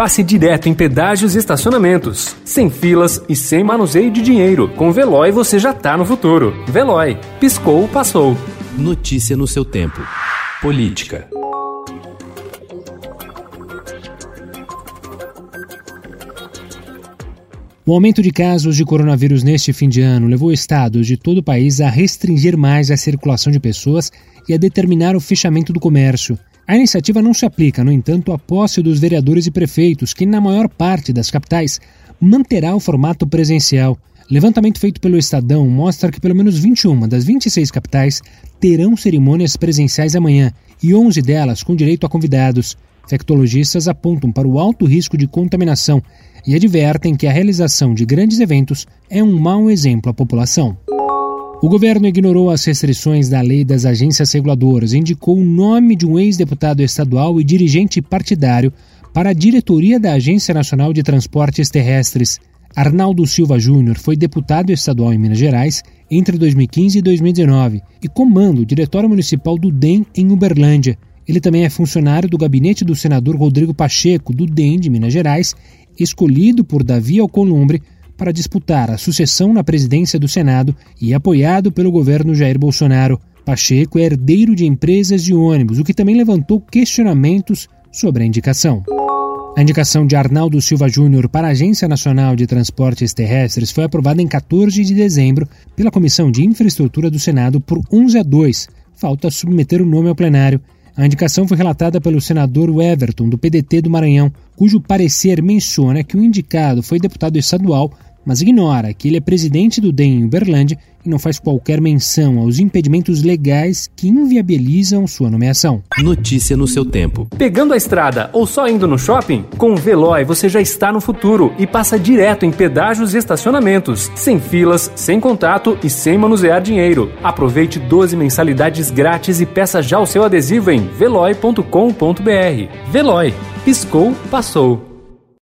passe direto em pedágios e estacionamentos. Sem filas e sem manuseio de dinheiro. Com Veloy você já tá no futuro. Veloy. Piscou, passou. Notícia no seu tempo. Política. O aumento de casos de coronavírus neste fim de ano levou estados de todo o país a restringir mais a circulação de pessoas e a determinar o fechamento do comércio. A iniciativa não se aplica, no entanto, à posse dos vereadores e prefeitos, que, na maior parte das capitais, manterá o formato presencial. Levantamento feito pelo Estadão mostra que pelo menos 21 das 26 capitais terão cerimônias presenciais amanhã e 11 delas com direito a convidados. Infectologistas apontam para o alto risco de contaminação e advertem que a realização de grandes eventos é um mau exemplo à população. O governo ignorou as restrições da lei das agências reguladoras indicou o nome de um ex-deputado estadual e dirigente partidário para a diretoria da Agência Nacional de Transportes Terrestres. Arnaldo Silva Júnior foi deputado estadual em Minas Gerais entre 2015 e 2019 e comanda o Diretório Municipal do DEM em Uberlândia. Ele também é funcionário do gabinete do senador Rodrigo Pacheco, do DEM de Minas Gerais, escolhido por Davi Alcolumbre para disputar a sucessão na presidência do Senado e apoiado pelo governo Jair Bolsonaro. Pacheco é herdeiro de empresas de ônibus, o que também levantou questionamentos sobre a indicação. A indicação de Arnaldo Silva Júnior para a Agência Nacional de Transportes Terrestres foi aprovada em 14 de dezembro pela Comissão de Infraestrutura do Senado por 11 a 2. Falta submeter o nome ao plenário. A indicação foi relatada pelo senador Everton, do PDT do Maranhão, cujo parecer menciona que o indicado foi deputado estadual, mas ignora que ele é presidente do DEM em Uberlândia e não faz qualquer menção aos impedimentos legais que inviabilizam sua nomeação. Notícia no seu tempo. Pegando a estrada ou só indo no shopping? Com o Veloy você já está no futuro e passa direto em pedágios e estacionamentos, sem filas, sem contato e sem manusear dinheiro. Aproveite 12 mensalidades grátis e peça já o seu adesivo em veloy.com.br. Veloy. Piscou, passou.